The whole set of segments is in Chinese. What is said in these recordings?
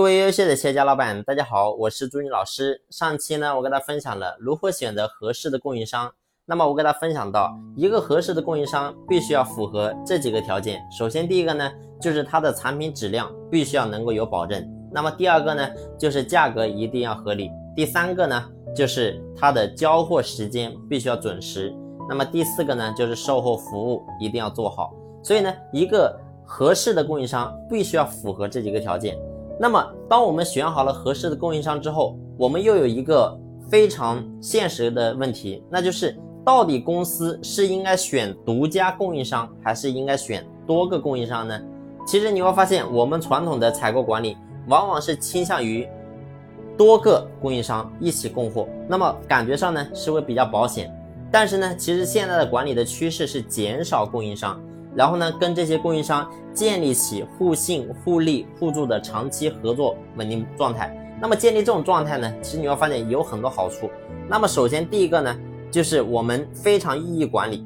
各位优秀的企业家老板，大家好，我是朱军老师。上期呢，我跟大家分享了如何选择合适的供应商。那么我给大家分享到，一个合适的供应商必须要符合这几个条件。首先，第一个呢，就是它的产品质量必须要能够有保证。那么第二个呢，就是价格一定要合理。第三个呢，就是它的交货时间必须要准时。那么第四个呢，就是售后服务一定要做好。所以呢，一个合适的供应商必须要符合这几个条件。那么，当我们选好了合适的供应商之后，我们又有一个非常现实的问题，那就是到底公司是应该选独家供应商，还是应该选多个供应商呢？其实你会发现，我们传统的采购管理往往是倾向于多个供应商一起供货，那么感觉上呢是会比较保险。但是呢，其实现在的管理的趋势是减少供应商。然后呢，跟这些供应商建立起互信、互利、互助的长期合作稳定状态。那么建立这种状态呢，其实你会发现有很多好处。那么首先第一个呢，就是我们非常易于管理，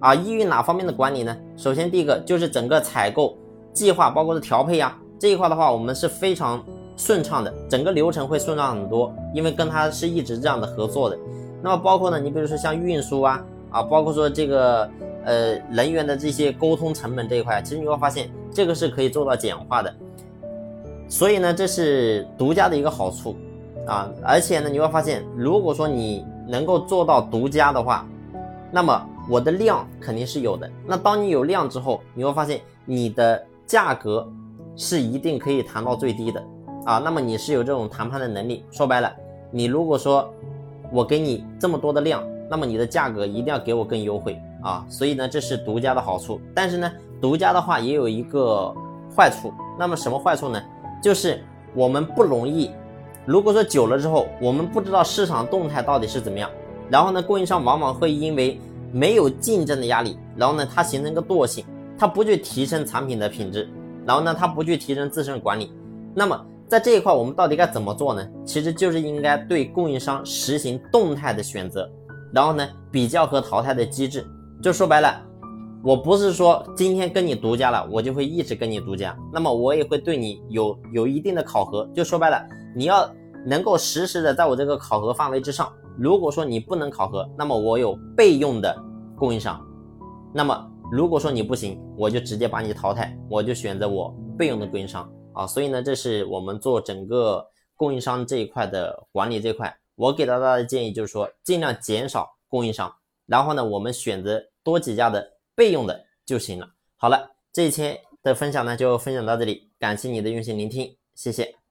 啊，易于哪方面的管理呢？首先第一个就是整个采购计划，包括是调配呀这一块的话，我们是非常顺畅的，整个流程会顺畅很多，因为跟他是一直这样的合作的。那么包括呢，你比如说像运输啊，啊，包括说这个。呃，人员的这些沟通成本这一块，其实你会发现这个是可以做到简化的，所以呢，这是独家的一个好处啊。而且呢，你会发现，如果说你能够做到独家的话，那么我的量肯定是有的。那当你有量之后，你会发现你的价格是一定可以谈到最低的啊。那么你是有这种谈判的能力。说白了，你如果说我给你这么多的量，那么你的价格一定要给我更优惠。啊，所以呢，这是独家的好处。但是呢，独家的话也有一个坏处。那么什么坏处呢？就是我们不容易。如果说久了之后，我们不知道市场动态到底是怎么样，然后呢，供应商往往会因为没有竞争的压力，然后呢，它形成一个惰性，它不去提升产品的品质，然后呢，它不去提升自身管理。那么在这一块，我们到底该怎么做呢？其实就是应该对供应商实行动态的选择，然后呢，比较和淘汰的机制。就说白了，我不是说今天跟你独家了，我就会一直跟你独家。那么我也会对你有有一定的考核。就说白了，你要能够实时的在我这个考核范围之上。如果说你不能考核，那么我有备用的供应商。那么如果说你不行，我就直接把你淘汰，我就选择我备用的供应商啊。所以呢，这是我们做整个供应商这一块的管理这块，我给到大家的建议就是说，尽量减少供应商。然后呢，我们选择多几家的备用的就行了。好了，这一期的分享呢就分享到这里，感谢你的用心聆听，谢谢。